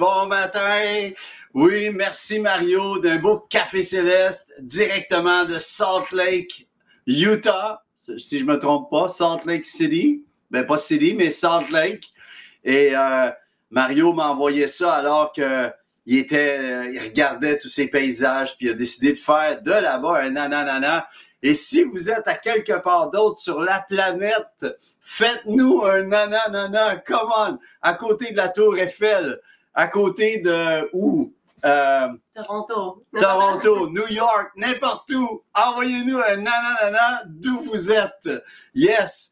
bon matin. Oui, merci Mario d'un beau café céleste directement de Salt Lake, Utah, si je me trompe pas, Salt Lake City. Ben pas City, mais Salt Lake. Et euh, Mario m'a envoyé ça alors que il était, euh, il regardait tous ces paysages, puis il a décidé de faire de là-bas un nanana. Et si vous êtes à quelque part d'autre sur la planète, faites-nous un nanana, come on, à côté de la Tour Eiffel, à côté de où? Euh, Toronto. Toronto, New York, n'importe où. Envoyez-nous un nanana d'où vous êtes. Yes.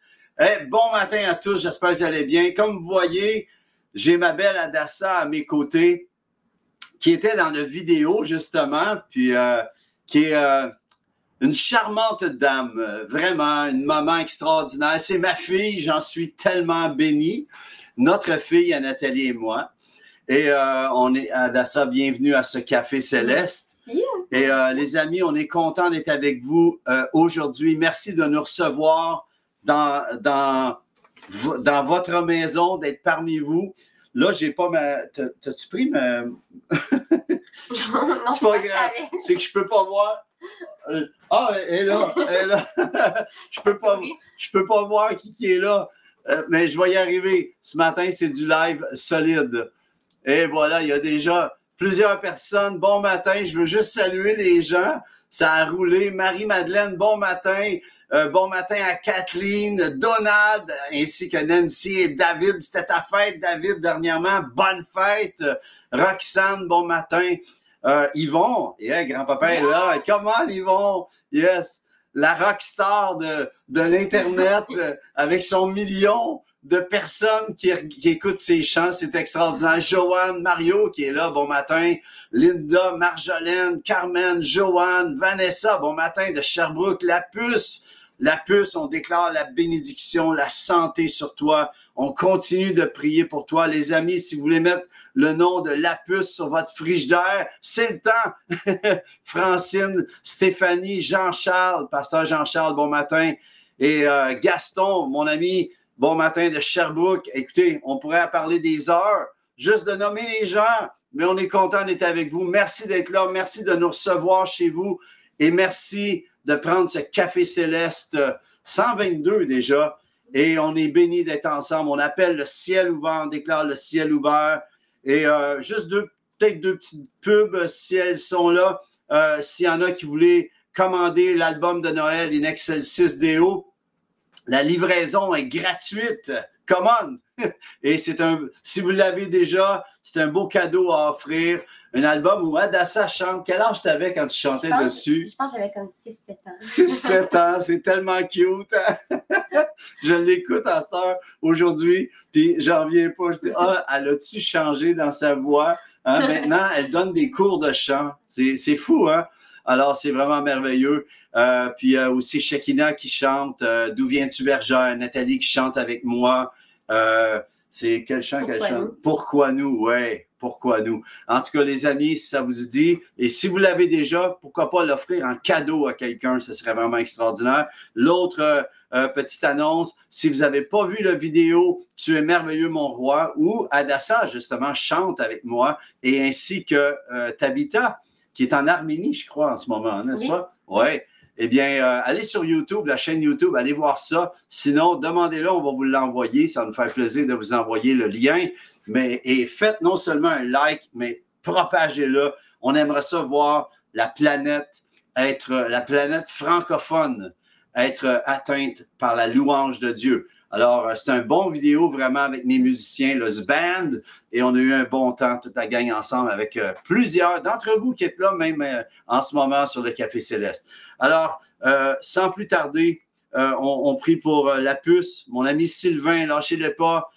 Bon matin à tous, j'espère que vous allez bien. Comme vous voyez, j'ai ma belle Adassa à mes côtés, qui était dans la vidéo, justement, puis euh, qui est euh, une charmante dame, vraiment une maman extraordinaire. C'est ma fille, j'en suis tellement béni. Notre fille, Nathalie et moi. Et euh, on est, Adassa, bienvenue à ce Café Céleste. Et euh, les amis, on est content d'être avec vous euh, aujourd'hui. Merci de nous recevoir dans, dans, dans votre maison, d'être parmi vous. Là, j'ai pas ma. T'as-tu pris ma. c'est pas grave. C'est que je peux pas voir. Ah, elle est là. Elle est là. je peux pas, je peux pas voir qui, qui est là. Mais je vais y arriver. Ce matin, c'est du live solide. Et voilà, il y a déjà plusieurs personnes. Bon matin, je veux juste saluer les gens. Ça a roulé. Marie-Madeleine, bon matin. Euh, bon matin à Kathleen, Donald, ainsi que Nancy et David. C'était ta fête, David, dernièrement. Bonne fête. Roxane, bon matin. Euh, Yvon, yeah, grand-papa est là. Comment, Yvon? Yes. La rockstar de, de l'Internet avec son million de personnes qui, écoutent ces chants. C'est extraordinaire. Joanne, Mario qui est là, bon matin. Linda, Marjolaine, Carmen, Joanne, Vanessa, bon matin de Sherbrooke. La puce, on déclare la bénédiction, la santé sur toi. On continue de prier pour toi. Les amis, si vous voulez mettre le nom de la puce sur votre frigidaire, c'est le temps. Francine, Stéphanie, Jean-Charles, pasteur Jean-Charles, bon matin. Et euh, Gaston, mon ami, bon matin de Sherbrooke. Écoutez, on pourrait parler des heures, juste de nommer les gens, mais on est content d'être avec vous. Merci d'être là. Merci de nous recevoir chez vous et merci de prendre ce café céleste 122 déjà. Et on est béni d'être ensemble. On appelle le ciel ouvert, on déclare le ciel ouvert. Et euh, juste deux, peut-être deux petites pubs si elles sont là. Euh, s'il y en a qui voulaient commander l'album de Noël In Excelsis Deo, la livraison est gratuite. Come on! Et c'est un, si vous l'avez déjà, c'est un beau cadeau à offrir. Un album où Adassa chante. Quel âge t'avais quand tu chantais dessus? Je pense que j'avais comme 6-7 ans. 6-7 ans, c'est tellement cute. je l'écoute à cette heure aujourd'hui, puis j'en reviens pas. Je dis, ah, elle a-tu changé dans sa voix? Hein, maintenant, elle donne des cours de chant. C'est fou, hein? Alors, c'est vraiment merveilleux. Euh, puis euh, aussi Shekina qui chante euh, D'où viens-tu bergère? Nathalie qui chante avec moi. c'est quel chant qu'elle chante? Pourquoi nous? Ouais, pourquoi nous? En tout cas, les amis, si ça vous dit, et si vous l'avez déjà, pourquoi pas l'offrir en cadeau à quelqu'un? Ce serait vraiment extraordinaire. L'autre petite annonce, si vous n'avez pas vu la vidéo Tu es merveilleux, mon roi, où Adassa, justement, chante avec moi, et ainsi que Tabitha, qui est en Arménie, je crois, en ce moment, n'est-ce pas? Oui eh bien, euh, allez sur YouTube, la chaîne YouTube, allez voir ça. Sinon, demandez-le, on va vous l'envoyer. Ça va nous faire plaisir de vous envoyer le lien. Mais, et faites non seulement un like, mais propagez-le. On aimerait ça voir la planète être, la planète francophone être atteinte par la louange de Dieu. Alors, euh, c'est un bon vidéo vraiment avec mes musiciens, le Band, et on a eu un bon temps, toute la gang ensemble, avec euh, plusieurs d'entre vous qui êtes là même euh, en ce moment sur le Café Céleste. Alors, sans plus tarder, on, prie pour la puce. Mon ami Sylvain, lâchez-le pas.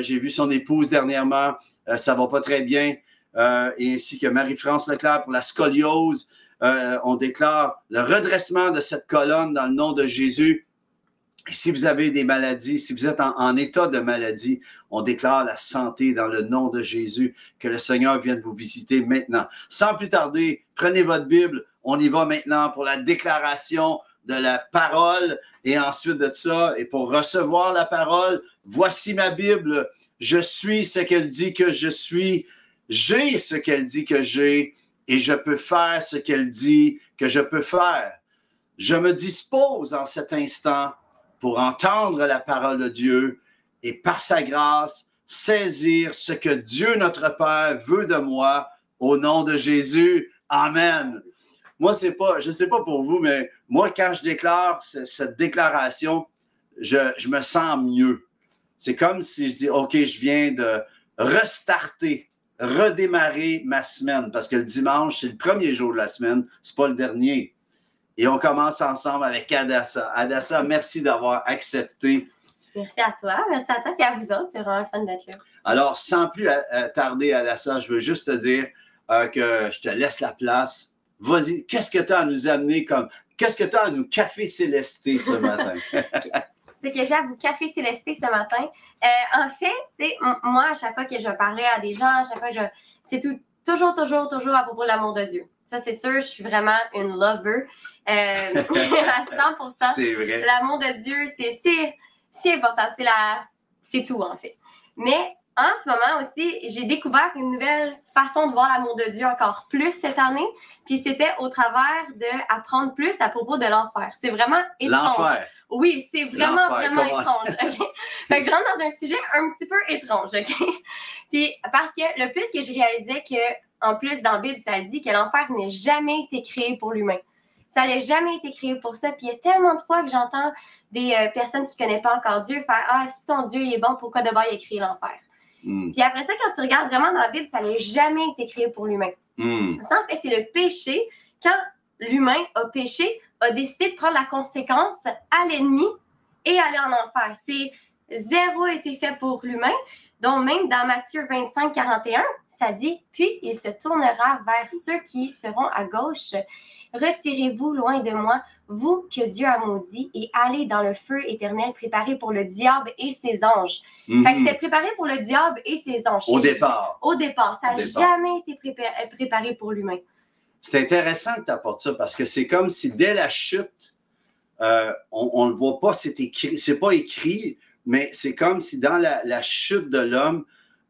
J'ai vu son épouse dernièrement, ça va pas très bien. et ainsi que Marie-France Leclerc pour la scoliose. on déclare le redressement de cette colonne dans le nom de Jésus si vous avez des maladies, si vous êtes en, état de maladie, on déclare la santé dans le nom de Jésus, que le Seigneur vienne vous visiter maintenant. Sans plus tarder, prenez votre Bible, on y va maintenant pour la déclaration de la parole. Et ensuite de ça, et pour recevoir la parole, voici ma Bible, je suis ce qu'elle dit que je suis, j'ai ce qu'elle dit que j'ai. Et je peux faire ce qu'elle dit que je peux faire. Je me dispose en cet instant pour entendre la parole de Dieu et par sa grâce saisir ce que Dieu notre Père veut de moi au nom de Jésus. Amen. Moi, c'est pas, sais pas pour vous, mais moi, quand je déclare cette déclaration, je, je me sens mieux. C'est comme si je dis, OK, je viens de restarter, redémarrer ma semaine, parce que le dimanche, c'est le premier jour de la semaine, c'est pas le dernier. Et on commence ensemble avec Adassa. Adassa, merci d'avoir accepté Merci à toi, merci à toi et à vous autres. C'est vraiment fun d'être là. Alors, sans plus tarder à ça, je veux juste te dire euh, que je te laisse la place. Vas-y, qu'est-ce que tu as à nous amener comme. Qu'est-ce que tu as à nous café célesté ce matin? ce que j'ai à vous café célesté ce matin. Euh, en fait, moi, à chaque fois que je vais parler à des gens, à chaque fois que je. C'est tout, toujours, toujours, toujours à propos de l'amour de Dieu. Ça, c'est sûr, je suis vraiment une lover. Euh, à 100 C'est vrai. L'amour de Dieu, c'est c'est important. C'est la, c'est tout en fait. Mais en ce moment aussi, j'ai découvert une nouvelle façon de voir l'amour de Dieu encore plus cette année. Puis c'était au travers d'apprendre plus à propos de l'enfer. C'est vraiment étrange. L'enfer. Oui, c'est vraiment, vraiment étrange. fait que je rentre dans un sujet un petit peu étrange. OK? Puis parce que le plus que je réalisais que, en plus, dans la Bible, ça dit que l'enfer n'est jamais été créé pour l'humain. Ça n'a jamais été créé pour ça. Puis il y a tellement de fois que j'entends des euh, personnes qui ne connaissent pas encore Dieu faire Ah, si ton Dieu est bon, pourquoi d'abord il a créé l'enfer? Hmm. Puis après ça, quand tu regardes vraiment dans la Bible, ça n'a jamais été créé pour l'humain. Mm. Ça, en fait, c'est le péché. Quand l'humain a péché, a décidé de prendre la conséquence à l'ennemi et aller en enfer. C'est zéro été fait pour l'humain. Donc, même dans Matthieu 25, 41, ça dit Puis il se tournera vers ceux qui seront à gauche. Retirez-vous loin de moi, vous que Dieu a maudit, et allez dans le feu éternel préparé pour le diable et ses anges. Fait que mhm. c'était préparé pour le diable et ses anges. Au départ. Au départ. Ça n'a jamais été préparé pour l'humain. C'est intéressant que tu apportes ça parce que c'est comme si dès la chute, euh, on ne le voit pas, c'est écrit, c'est pas écrit, mais c'est comme si dans la, chute de l'homme,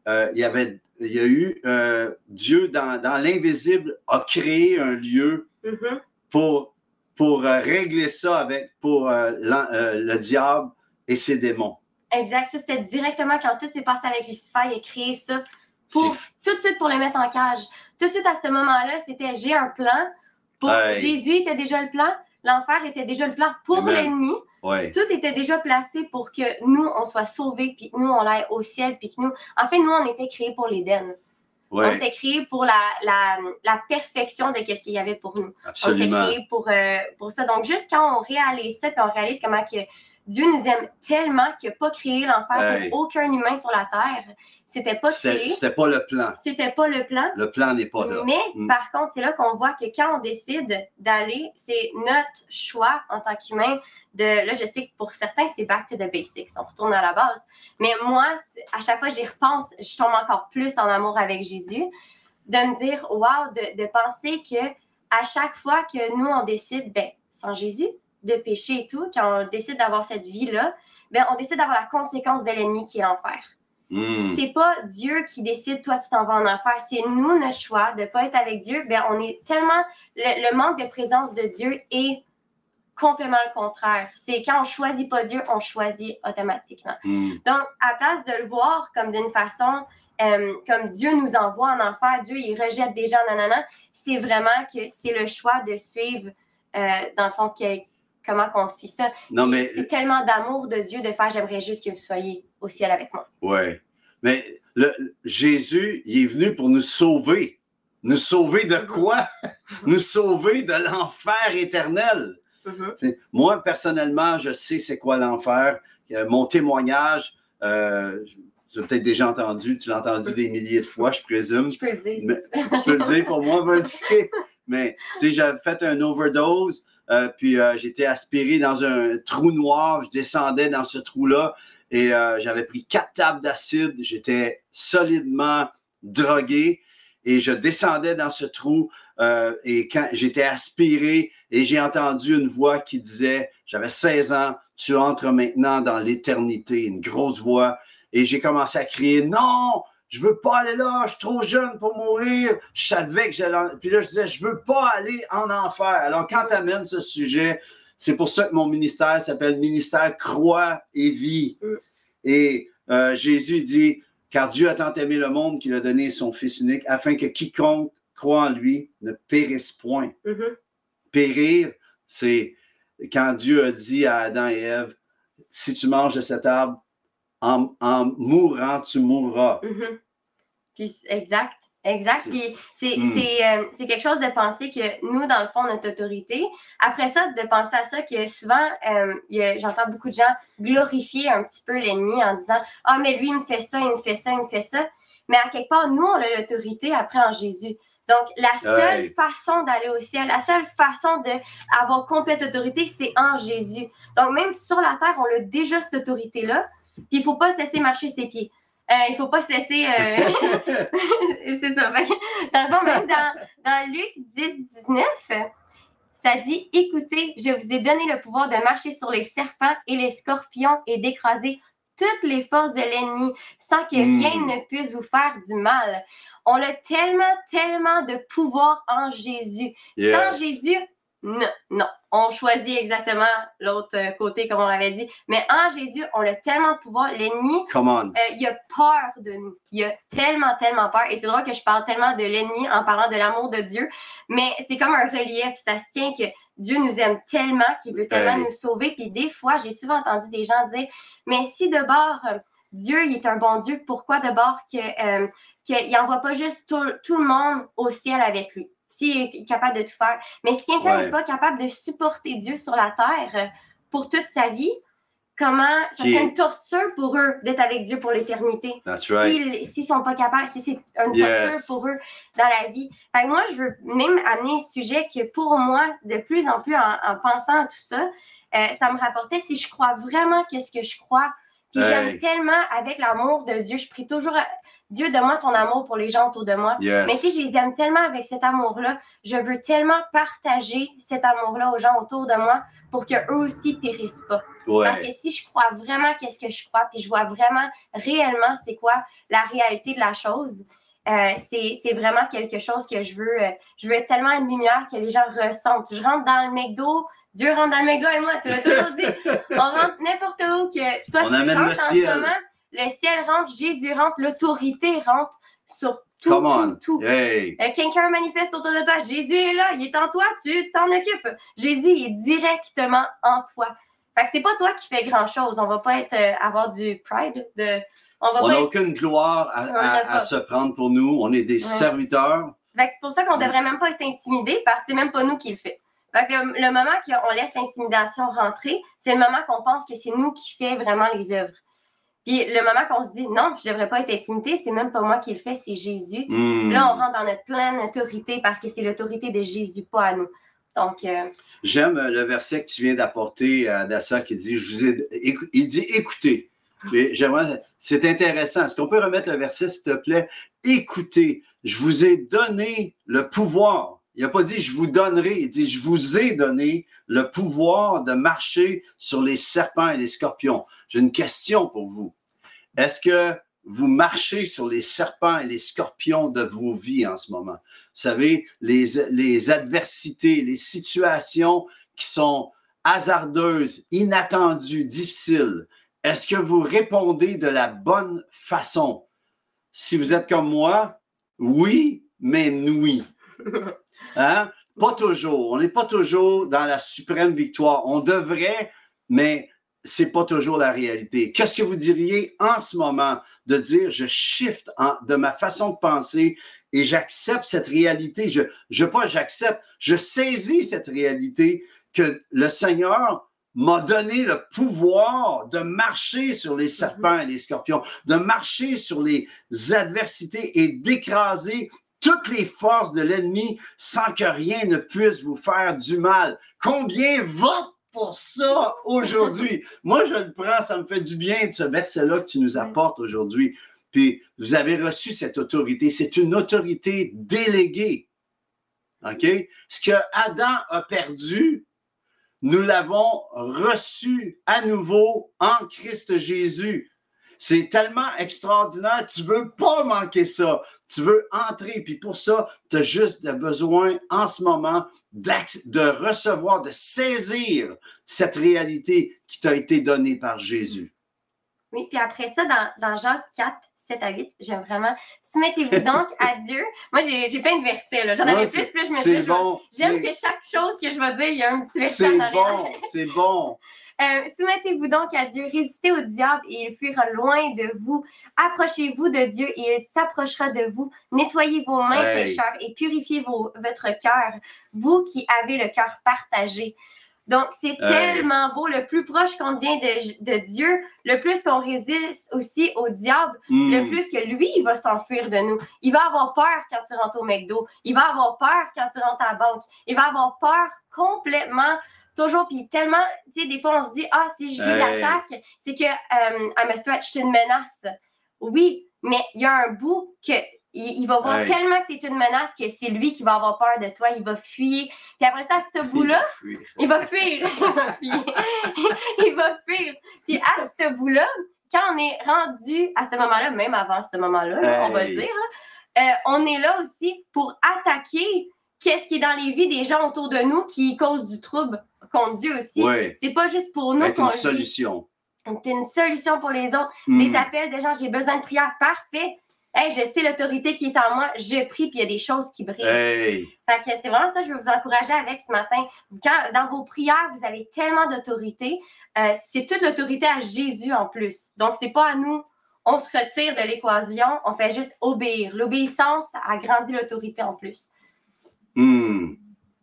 euh, il y avait il y a eu euh, Dieu dans, dans l'invisible a créé un lieu mm-hmm. pour, pour euh, régler ça avec pour euh, le diable et ses démons. Exact. Ça, c'était directement quand tout s'est passé avec Lucifer, il a créé ça pour tout de suite pour le mettre en cage. Tout de suite à ce moment-là, c'était j'ai un plan. Pour Jésus était déjà le plan. L'enfer était déjà le plan pour l'ennemi. Tout était déjà placé pour que nous, on soit sauvés, puis que nous, on aille au ciel, puis que nous... En fait, nous, on était créés pour l'Éden. On était créés pour la, la, la perfection de ce qu'il y avait pour nous. Absolument. On était créés pour, euh, pour ça. Donc, juste quand on réalise ça, puis on réalise comment que Dieu nous aime tellement qu'il n'a pas créé l'enfer pour aucun humain sur la terre. C'était pas créé. C'était pas le plan. C'était pas le plan. Le plan n'est pas là. Mais mm. par contre, c'est là qu'on voit que quand on décide d'aller, c'est notre choix en tant qu'humain de. Là, je sais que pour certains, c'est back to the basics. On retourne à la base. Mais moi, à chaque fois j'y repense, je tombe encore plus en amour avec Jésus. De me dire, wow, de, de penser que à chaque fois que nous, on décide, ben, sans Jésus, de péché et tout, quand on décide d'avoir cette vie-là, ben, on décide d'avoir la conséquence de l'ennemi qui est l'enfer. Hmm. C'est pas Dieu qui décide, toi, tu t'en vas en enfer. C'est nous, notre choix de pas être avec Dieu. Ben, on est tellement. Le, manque de présence de Dieu est complètement le contraire. C'est quand on choisit pas Dieu, on choisit automatiquement. Hmm. Donc, à place de le voir comme d'une façon, euh, comme Dieu nous envoie en enfer, Dieu, il rejette des gens, nanana, c'est vraiment que c'est le choix de suivre, euh, dans le fond, que, comment qu'on suit ça. Non, mais... C'est tellement d'amour de Dieu de faire, j'aimerais juste que vous soyez au ciel avec moi. Oui. Mais le, Jésus, il est venu pour nous sauver. Nous sauver de quoi? nous sauver de l'enfer éternel. Mm-hmm. Moi, personnellement, je sais c'est quoi l'enfer. Euh, mon témoignage, euh, tu l'as peut-être déjà entendu, tu l'as entendu des milliers de fois, je présume. Je peux le dire. tu, peux le dire pour moi, vas-y. Mais, tu sais, j'avais fait un overdose. Euh, puis euh, j'étais aspiré dans un trou noir. Je descendais dans ce trou-là et euh, j'avais pris quatre tables d'acide. J'étais solidement drogué et je descendais dans ce trou et quand j'étais aspiré et j'ai entendu une voix qui disait, j'avais 16 ans, tu entres maintenant dans l'éternité, une grosse voix. Et j'ai commencé à crier, non, je veux pas aller là, je suis trop jeune pour mourir. Je savais que j'allais. Puis là, je disais, je veux pas aller en enfer. Alors, quand tu amènes ce sujet, c'est pour ça que mon ministère s'appelle Ministère Croix et Vie. Mm. Et euh, Jésus dit, car Dieu a tant aimé le monde qu'il a donné son Fils unique, afin que quiconque croit en lui ne périsse point. Mhm. Périr, c'est quand Dieu a dit à Adam et Ève, si tu manges de cet arbre, en, en mourant, tu mourras. Mhm. Puis, exact. Exact. C'est- Puis c'est Mm. c'est, euh, c'est quelque chose de penser que nous, dans le fond, notre autorité. Après ça, de penser à ça que souvent, euh, j'entends beaucoup de gens glorifier un petit peu l'ennemi en disant Ah, mais lui, il me fait ça, il me fait ça, il me fait ça. Mais à quelque part, nous, on a l'autorité après en Jésus. Donc, la seule façon d'aller au ciel, la seule façon d'avoir complète autorité, c'est en Jésus. Donc, même sur la terre, on a déjà cette autorité-là. Puis, il ne faut pas se laisser marcher ses pieds. Euh, il ne faut pas se laisser. euh, c'est ça. Dans le fond, même dans, dans Luc 10, 19, ça dit Écoutez, je vous ai donné le pouvoir de marcher sur les serpents et les scorpions et d'écraser toutes les forces de l'ennemi sans que Mm. rien ne puisse vous faire du mal. On a tellement, tellement de pouvoir en Jésus. Sans. Jésus, non, non. On choisit exactement l'autre euh, côté, comme on l'avait dit. Mais en Jésus, on a tellement de pouvoir. L'ennemi, Come on. euh, il a peur de nous. Il a tellement, tellement peur. Et c'est drôle que je parle tellement de l'ennemi en parlant de l'amour de Dieu. Mais c'est comme un relief. Ça se tient que Dieu nous aime tellement qu'il veut tellement Hey. nous sauver. Puis des fois, j'ai souvent entendu des gens dire Mais si de bord, euh, Dieu il est un bon Dieu, pourquoi de bord que, euh, qu'il n'envoie pas juste tout, tout le monde au ciel avec lui? S'il est capable de tout faire. Mais si quelqu'un n'est pas capable de supporter Dieu sur la terre euh, pour toute sa vie, comment ça serait une torture pour eux d'être avec Dieu pour l'éternité? That's right. S'ils s'ils sont pas capables, si c'est une torture Yes. pour eux dans la vie. Fait que moi, je veux même amener un sujet que pour moi, de plus en plus en, en pensant à tout ça, euh, ça me rapportait si je crois vraiment qu'est-ce que je crois. Puis j'aime tellement avec l'amour de Dieu. Je prie toujours Dieu, donne-moi ton amour pour les gens autour de moi. Yes. Mais si je les aime tellement avec cet amour-là, je veux tellement partager cet amour-là aux gens autour de moi pour qu'eux aussi périssent pas. Parce Ouais. que si je crois vraiment qu'est-ce que je crois, puis je vois vraiment réellement c'est quoi la réalité de la chose, euh, c'est c'est vraiment quelque chose que je veux. euh, je veux être tellement une lumière que les gens ressentent. Je rentre dans le McDo, Dieu rentre dans le McDo et moi, tu l'as toujours dit. On rentre n'importe où que toi On tu amène rentres le en ciel. ce moment. Le ciel rentre, Jésus rentre, l'autorité rentre sur tout, Come on. tout, tout. Hey. Euh, Quelqu'un manifeste autour de toi. Jésus est là, il est en toi, tu t'en occupes. Jésus est directement en toi. Fait que c'est pas toi qui fais grand chose. On va pas être euh, avoir du pride de. On n'a être- aucune gloire à, se prendre pour nous. On est des Ouais. serviteurs. Fait que c'est pour ça qu'on devrait même pas être intimidé parce que c'est même pas nous qui le fait. Fait que le, le moment qu'on laisse l'intimidation rentrer, c'est le moment qu'on pense que c'est nous qui fait vraiment les œuvres. Puis le moment qu'on se dit non, je devrais pas être intimidé, c'est même pas moi qui le fais, c'est Jésus. Hmm. Là, on rentre dans notre pleine autorité parce que c'est l'autorité de Jésus, pas à nous. Donc, euh, J'aime euh, le verset que tu viens d'apporter à Dassa qui dit, je vous ai, il dit écoutez. Mais j'aimerais, c'est intéressant. Est-ce qu'on peut remettre le verset, s'il te plaît? Écoutez, je vous ai donné le pouvoir. Il n'a pas dit je vous donnerai, il dit je vous ai donné le pouvoir de marcher sur les serpents et les scorpions. J'ai une question pour vous. Est-ce que vous marchez sur les serpents et les scorpions de vos vies en ce moment? Vous savez, les, les adversités, les situations qui sont hasardeuses, inattendues, difficiles. Est-ce que vous répondez de la bonne façon? Si vous êtes comme moi, oui, mais oui. Hein? Pas toujours. On n'est pas toujours dans la suprême victoire. On devrait, mais c'est pas toujours la réalité. Qu'est-ce que vous diriez en ce moment de dire je shift de ma façon de penser et j'accepte cette réalité? Je, j'accepte, je saisis cette réalité que le Seigneur m'a donné le pouvoir de marcher sur les serpents et les scorpions, de marcher sur les adversités et d'écraser toutes les forces de l'ennemi sans que rien ne puisse vous faire du mal. Combien vote pour ça aujourd'hui? Moi, je le prends, ça me fait du bien de ce verset-là que tu nous apportes aujourd'hui. Puis, vous avez reçu cette autorité. C'est une autorité déléguée. OK? Ce que Adam a perdu, nous l'avons reçu à nouveau en Christ Jésus. C'est tellement extraordinaire. Tu veux pas manquer ça. Tu veux entrer. Puis pour ça, tu as juste besoin en ce moment de recevoir, de saisir cette réalité qui t'a été donnée par Jésus. Oui, puis après ça, dans, dans Jean 4, 7 à 8. J'aime vraiment. Soumettez-vous donc à Dieu. Moi, j'ai plein de versets. J'en avais plus, plus je me suis bon, J'aime que chaque chose que je vais dire, il y a un petit verset. C'est bon, c'est bon. Euh, soumettez-vous donc à Dieu, résistez au diable et il fuira loin de vous. Approchez-vous de Dieu et il s'approchera de vous. Nettoyez vos mains, pécheurs, et purifiez votre cœur, vous qui avez le cœur partagé. Donc, c'est tellement beau. Le plus proche qu'on devient de, Dieu, le plus qu'on résiste aussi au diable, le hmm. plus que lui, il va s'enfuir de nous. Il va avoir peur quand tu rentres au McDo. Il va avoir peur quand tu rentres à la banque. Il va avoir peur complètement toujours, puis tellement, tu sais, des fois, on se dit, ah, si je vis l'attaque, c'est que euh, I'm a threat, je suis une menace. Oui, mais il y a un bout que il, va voir tellement que tu es une menace que c'est lui qui va avoir peur de toi. Il va fuir. Puis après ça, à ce bout-là, il va fuir. Il va fuir. il va fuir. Puis à ce bout-là, quand on est rendu à ce moment-là, même avant ce moment-là, on va dire, euh, on est là aussi pour attaquer qu'est-ce qui est dans les vies des gens autour de nous qui causent du trouble contre Dieu aussi. C'est pas juste pour nous. C'est une solution. C'est une solution pour les autres. Hmm. Les appels des gens, j'ai besoin de prière. Parfait. Hey, je sais l'autorité qui est en moi, je prie, puis il y a des choses qui brillent. Hey. Fait que c'est vraiment ça que je veux vous encourager avec ce matin. Quand, dans vos prières, vous avez tellement d'autorité. Euh, c'est toute l'autorité à Jésus en plus. Donc, c'est pas à nous. On se retire de l'équation, on fait juste obéir. L'obéissance agrandit l'autorité en plus. Hum,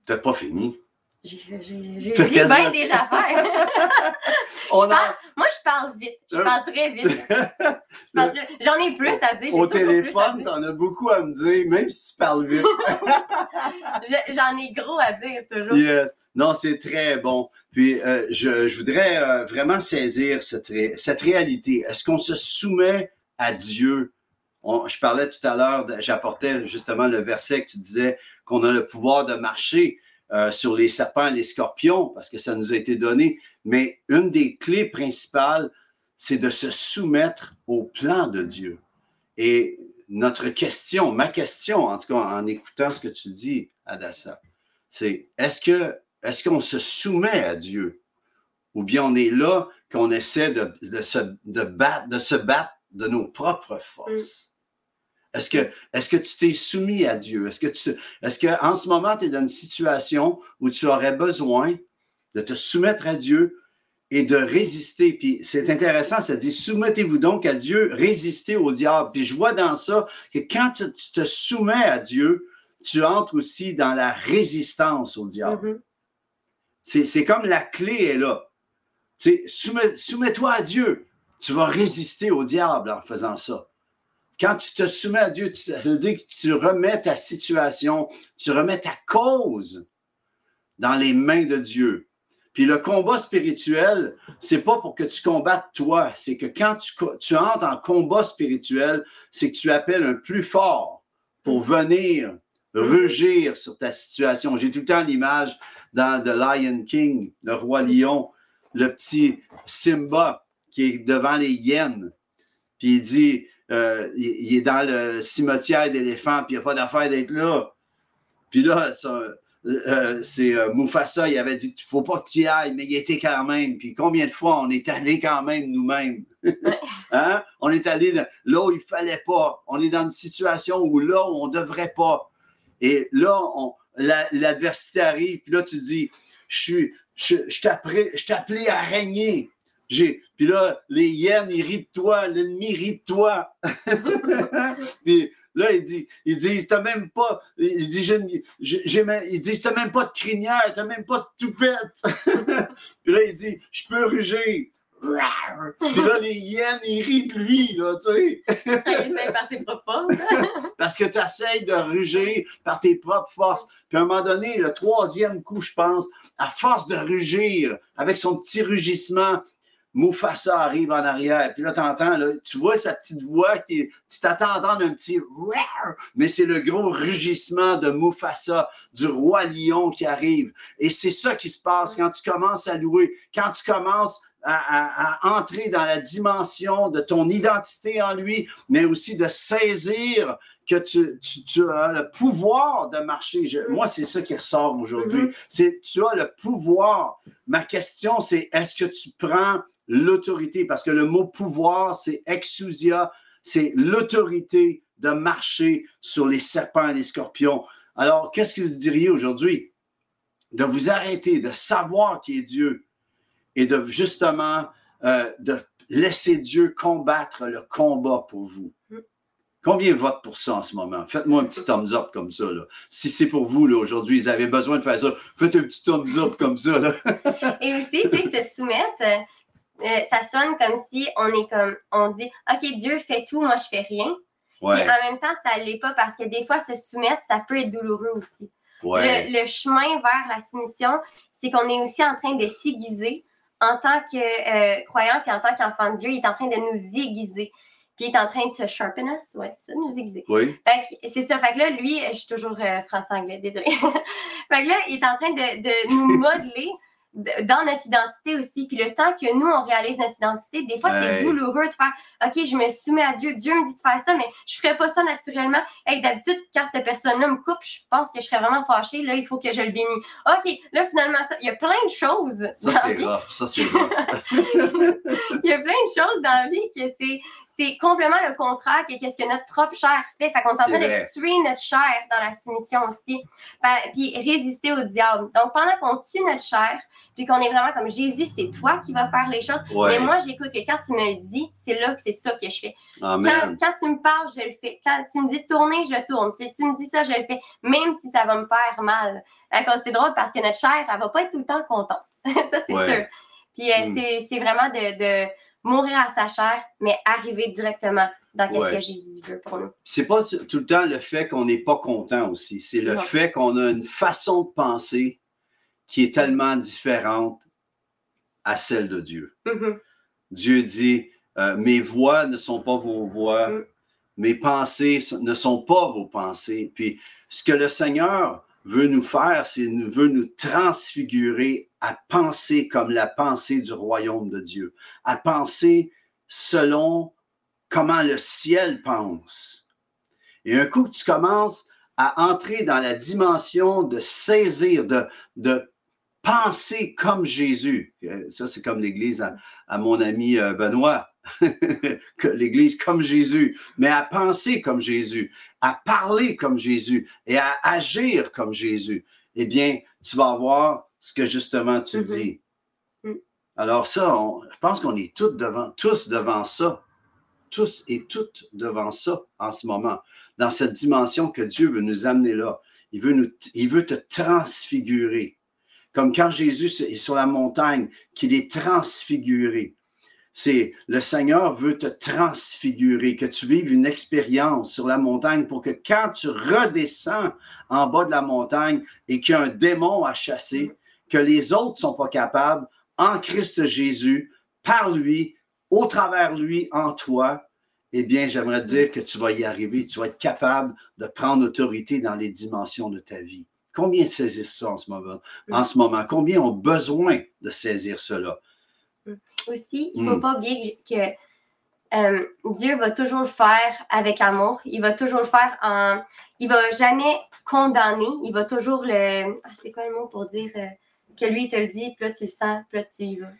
T'as pas fini. J'ai bien des affaires. Moi, je parle vite. Je parle très vite. J'en ai plus à dire. Au téléphone, t'en as beaucoup à me dire, même si tu parles vite. J'en ai gros à dire toujours. Yes. Non, c'est très bon. Puis, euh, je, voudrais euh, vraiment saisir cette, cette réalité. Est-ce qu'on se soumet à Dieu? Je parlais tout à l'heure, j'apportais justement le verset que tu disais qu'on a le pouvoir de marcher. Euh, sur les serpents et les scorpions, parce que ça nous a été donné. Mais une des clés principales, c'est de se soumettre au plan de Dieu. Et notre question, ma question, en tout cas en écoutant ce que tu dis, Adassa, c'est est-ce que est-ce qu'on se soumet à Dieu? Ou bien on est là qu'on essaie de, se, de, battre, de se battre de nos propres forces? Est-ce que, est que tu t'es soumis à Dieu? Est-ce que tu, est-ce qu'en ce moment, tu es dans une situation où tu aurais besoin de te soumettre à Dieu et de résister? Puis c'est intéressant, ça dit soumettez-vous donc à Dieu, résistez au diable. Puis je vois dans ça que quand tu, te soumets à Dieu, tu entres aussi dans la résistance au diable. Mm-hmm. C'est, comme la clé est là. Tu soumets-toi à Dieu. Tu vas résister au diable en faisant ça. Quand tu te soumets à Dieu, ça veut dire que tu remets ta situation, tu remets ta cause dans les mains de Dieu. Puis le combat spirituel, c'est pas pour que tu combattes toi, c'est que quand tu, tu entres en combat spirituel, c'est que tu appelles un plus fort pour venir rugir sur ta situation. J'ai tout le temps l'image dans The Lion King, le roi lion, le petit Simba qui est devant les hyènes. Puis il dit, euh, il, est dans le cimetière d'éléphants, puis il n'y a pas d'affaire d'être là. Puis là, euh, euh, c'est Mufasa, il avait dit qu'il ne faut pas que tu y ailles, mais il était quand même. Puis combien de fois on est allé quand même nous-mêmes? hein? On est allé là où il ne fallait pas. On est dans une situation où là où on ne devrait pas. Et là, l'adversité arrive, puis là, tu dis, je suis, je, je appelé à régner. J'ai, puis là, les hyènes, ils rient de toi, l'ennemi rit de toi. puis là, il dit, ils disent, t'as même pas, il dit, j'ai, j'ai, ils disent, t'as même pas de crinière, t'as même pas de toupette. puis là, il dit, je peux rugir. Puis là, les hyènes, ils rient de lui, là, tu sais. Parce que tu essaies de rugir par tes propres forces. Puis à un moment donné, le troisième coup, je pense, à force de rugir, avec son petit rugissement, Mufasa arrive en arrière. Puis là, tu entends, tu vois sa petite voix qui tu t'attends à entendre un petit mais c'est le gros rugissement de Mufasa, du roi lion qui arrive. Et c'est ça qui se passe quand tu commences à louer, quand tu commences à, entrer dans la dimension de ton identité en lui, mais aussi de saisir que tu, tu, as le pouvoir de marcher. Mm. moi, c'est ça qui ressort aujourd'hui. Mm-hmm. C'est tu as le pouvoir. Ma question, c'est est-ce que tu prends l'autorité? Parce que le mot pouvoir, c'est exousia, c'est l'autorité de marcher sur les serpents et les scorpions. Alors, qu'est-ce que vous diriez aujourd'hui? De vous arrêter, de savoir qui est Dieu et de justement euh, de laisser Dieu combattre le combat pour vous. Combien votent pour ça en ce moment? Faites-moi un petit thumbs up comme ça. Là. Si c'est pour vous aujourd'hui, ils avaient besoin de faire ça, faites un petit thumbs up comme ça. Là. Et aussi, tu sais, se soumettre, euh, ça sonne comme si on est comme, on dit, OK, Dieu fait tout, moi je fais rien. Et en même temps, ça ne l'est pas parce que des fois, se soumettre, ça peut être douloureux aussi. Le, chemin vers la soumission, c'est qu'on est aussi en train de s'aiguiser en tant que euh, croyant puis en tant qu'enfant de Dieu. Il est en train de nous aiguiser. Puis il est en train de sharpen us. Ouais, c'est ça, nous aiguiser. Oui. c'est ça. Fait que là, lui, je suis toujours euh, français-anglais, désolé. fait que là, il est en train de, de nous modeler dans notre identité aussi. Puis le temps que nous, on réalise notre identité, des fois, c'est douloureux de faire OK, je me soumets à Dieu, Dieu me dit de faire ça, mais je ne ferais pas ça naturellement. Hey, d'habitude, quand cette personne-là me coupe, je pense que je serais vraiment fâchée. Là, il faut que je le bénis. OK, là, finalement, ça, il y a plein de choses. Ça, c'est grave. Ça, c'est grave. il y a plein de choses dans la vie que c'est c'est complètement le contraire que ce que notre propre chair fait. Fait qu'on est en train de tuer notre chair dans la soumission aussi, puis résister au diable. Donc, pendant qu'on tue notre chair, puis qu'on est vraiment comme Jésus, c'est toi qui vas faire les choses. Mais moi, j'écoute que quand tu me le dis, c'est là que c'est ça que je fais. Quand, quand, tu me parles, je le fais. Quand tu me dis de tourner, je tourne. Si tu me dis ça, je le fais, même si ça va me faire mal. C'est drôle parce que notre chair, elle va pas être tout le temps contente. ça, c'est sûr. Puis euh, mm. c'est vraiment de mourir à sa chair, mais arriver directement dans ce que Jésus veut pour nous. C'est pas tout le temps le fait qu'on n'est pas content aussi. C'est le fait qu'on a une façon de penser qui est tellement différente à celle de Dieu. Mm-hmm. Dieu dit euh, Mes voix ne sont pas vos voix, mm. mes pensées ne sont pas vos pensées. Puis ce que le Seigneur veut nous faire, c'est veut nous transfigurer à penser comme la pensée du royaume de Dieu, à penser selon comment le ciel pense. Et un coup que tu commences à entrer dans la dimension de saisir, de, de penser comme Jésus, euh, ça c'est comme l'Église à, mon ami euh, Benoît, l'Église comme Jésus, mais à penser comme Jésus, à parler comme Jésus et à agir comme Jésus, eh bien, tu vas voir ce que justement tu mm-hmm. dis. Mm. Alors ça, je pense qu'on est tous devant, tous devant ça, tous et toutes devant ça en ce moment, dans cette dimension que Dieu veut nous amener là. Il veut, nous, il veut te transfigurer. Comme quand Jésus est sur la montagne, qu'il est transfiguré. C'est le Seigneur veut te transfigurer, que tu vives une expérience sur la montagne pour que quand tu redescends en bas de la montagne et qu'il y a un démon à chasser, que les autres ne sont pas capables, en Christ Jésus, par lui, au travers lui, en toi, eh bien, j'aimerais dire que tu vas y arriver, tu vas être capable de prendre autorité dans les dimensions de ta vie. Combien saisissent ça en ce moment? En ce moment? Combien ont besoin de saisir cela? aussi, il ne faut hmm. pas oublier que euh, Dieu va toujours le faire avec amour. Il va toujours le faire en. Il va jamais condamner. Il va toujours le. Ah, c'est quoi le mot pour dire euh, que lui, il te le dit, puis là, tu le sens, puis là, tu y vas.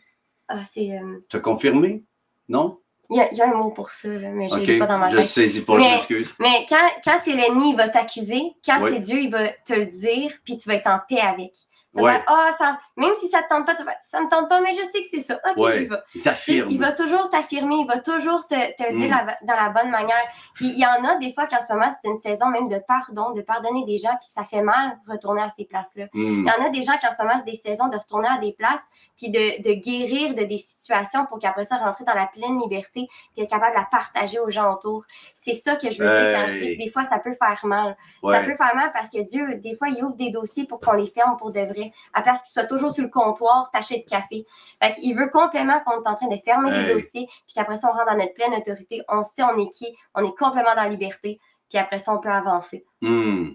Ah, c'est. Euh... T'as confirmé? Non? Il y, a, un mot pour ça, mais je ne l'ai pas dans ma tête. Je saisis pas, je m'excuse. Mais quand, quand c'est l'ennemi, il va t'accuser. Quand c'est Dieu, il va te le dire, puis tu vas être en paix avec. Ouais. Ah, ça, même si ça ne te tente pas, tu vas, ça me tente pas, mais je sais que c'est ça. OK, ouais. va. Il, va toujours t'affirmer, il va toujours te, te dire mm. dans la bonne manière. Puis il y en a des fois qu'en ce moment, c'est une saison même de pardon, de pardonner des gens, puis ça fait mal retourner à ces places-là. Mm. Il y en a des gens qui en ce moment, c'est des saisons de retourner à des places, puis de, de guérir de des situations pour qu'après ça, rentrer dans la pleine liberté, puis être capable de la partager aux gens autour. C'est ça que je veux dire quand je dis des fois, ça peut faire mal. Ça peut faire mal parce que Dieu, des fois, il ouvre des dossiers pour qu'on les ferme pour de vrai à place qu'il soit toujours sur le comptoir, taché de café. Fait il veut complètement qu'on est en train de fermer les dossiers, puis qu'après ça, on rentre dans notre pleine autorité. On sait on est qui, on est complètement dans la liberté, puis après ça, on peut avancer. Hmm.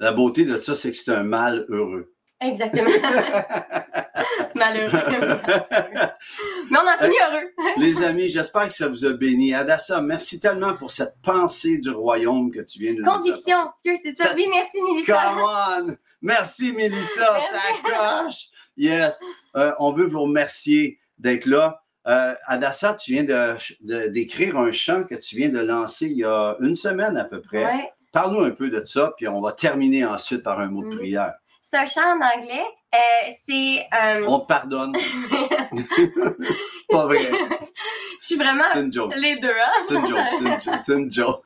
La beauté de ça, c'est que c'est un mal heureux. Exactement. Malheureux. Mais on en finit heureux. Les amis, j'espère que ça vous a béni. Adassa, merci tellement pour cette pensée du royaume que tu viens de nous Conviction, c'est ça. Ça- Oui, merci, Mélissa. Come on! Merci, Mélissa, ça coche! Yes! Euh, on veut vous remercier d'être là. Euh, Adassa, tu viens de- de- d'écrire un chant que tu viens de lancer il y a une semaine à peu près. Ouais. Parle-nous un peu de ça, puis on va terminer ensuite par un mot de Mhm. prière. C'est un chant en anglais. Euh, c'est. euh, On te pardonne. Pas vrai. Je suis vraiment C'est une joke. les deux, hein? C'est une joke. C'est une joke. C'est une joke.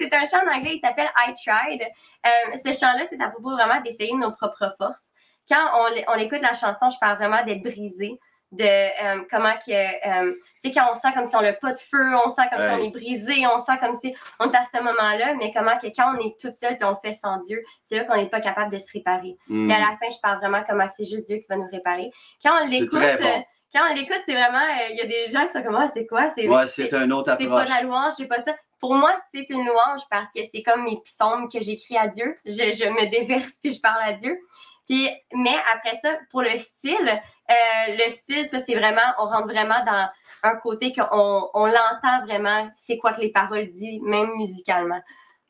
C'est un, un chant en anglais, il s'appelle I Tried. Euh, ce chant-là, c'est à propos vraiment d'essayer nos propres forces. Quand on, on écoute la chanson, je parle vraiment d'être brisé, de euh, comment que. euh, tu sais, quand on sent comme si on n'a pas de feu, on sent comme si on est brisé, on sent comme si on est à ce moment-là, mais comment que quand on est toute seule et on le fait sans Dieu, c'est là qu'on n'est pas capable de se réparer. Hmm. Puis à la fin, je parle vraiment comment c'est juste Dieu qui va nous réparer. Quand on l'écoute, euh, quand on l'écoute, c'est vraiment, euh, il y a des gens qui sont comme, Ah, c'est quoi? C'est Ouais, c'est un autre c'est pas approche. de la louange, c'est pas ça. Pour moi, c'est une louange parce que c'est comme mes psaumes que j'écris à Dieu. Je, je me déverse puis je parle à Dieu. Puis, mais après ça, pour le style, euh, le style, ça, c'est vraiment, on rentre vraiment dans un côté qu'on on l'entend vraiment, c'est quoi que les paroles disent, même musicalement.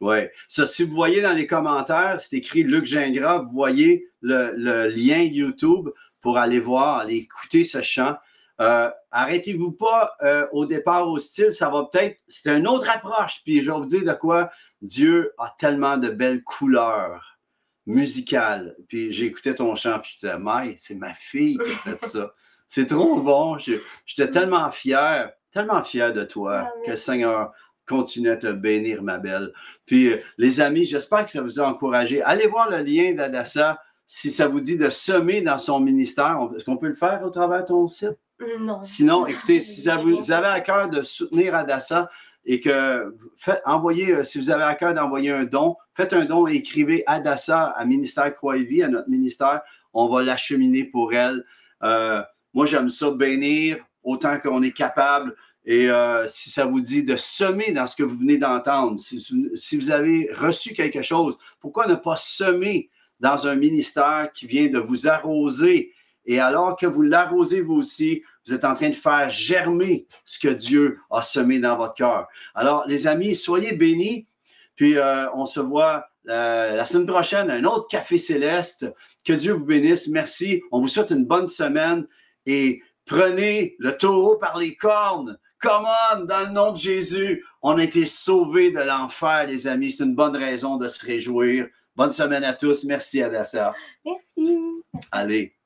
Oui. Ça, si vous voyez dans les commentaires, c'est écrit Luc Gingras, vous voyez le, le lien YouTube pour aller voir, aller écouter ce chant. Euh, Arrêtez-vous pas euh, au départ au style, ça va peut-être. C'est une autre approche. Puis je vais vous dire de quoi Dieu a tellement de belles couleurs musicales. Puis j'écoutais ton chant, puis je disais, Maï, c'est ma fille qui a fait ça. C'est trop bon. J'étais tellement fier, tellement fier de toi. Ah, que le Seigneur continue à te bénir, ma belle. Puis, euh, les amis, j'espère que ça vous a encouragé. Allez voir le lien d'Adassa si ça vous dit de semer dans son ministère. Est-ce qu'on peut le faire au travers de ton site? Non. Sinon, écoutez, si ça vous, vous avez à cœur de soutenir Adassa et que envoyez, euh, si vous avez à cœur d'envoyer un don, faites un don et écrivez Adassa à Ministère Croix et Vie, à notre ministère. On va l'acheminer pour elle. Euh, moi, j'aime ça bénir autant qu'on est capable. Et euh, si ça vous dit de semer dans ce que vous venez d'entendre, si vous avez reçu quelque chose, pourquoi ne pas semer dans un ministère qui vient de vous arroser? Et alors que vous l'arrosez vous aussi, vous êtes en train de faire germer ce que Dieu a semé dans votre cœur. Alors, les amis, soyez bénis. Puis, euh, on se voit euh, la semaine prochaine, un autre Café Céleste. Que Dieu vous bénisse. Merci. On vous souhaite une bonne semaine et prenez le taureau par les cornes. Come on, dans le nom de Jésus, on a été sauvés de l'enfer, les amis. C'est une bonne raison de se réjouir. Bonne semaine à tous. Merci, Adassa. Merci. Allez.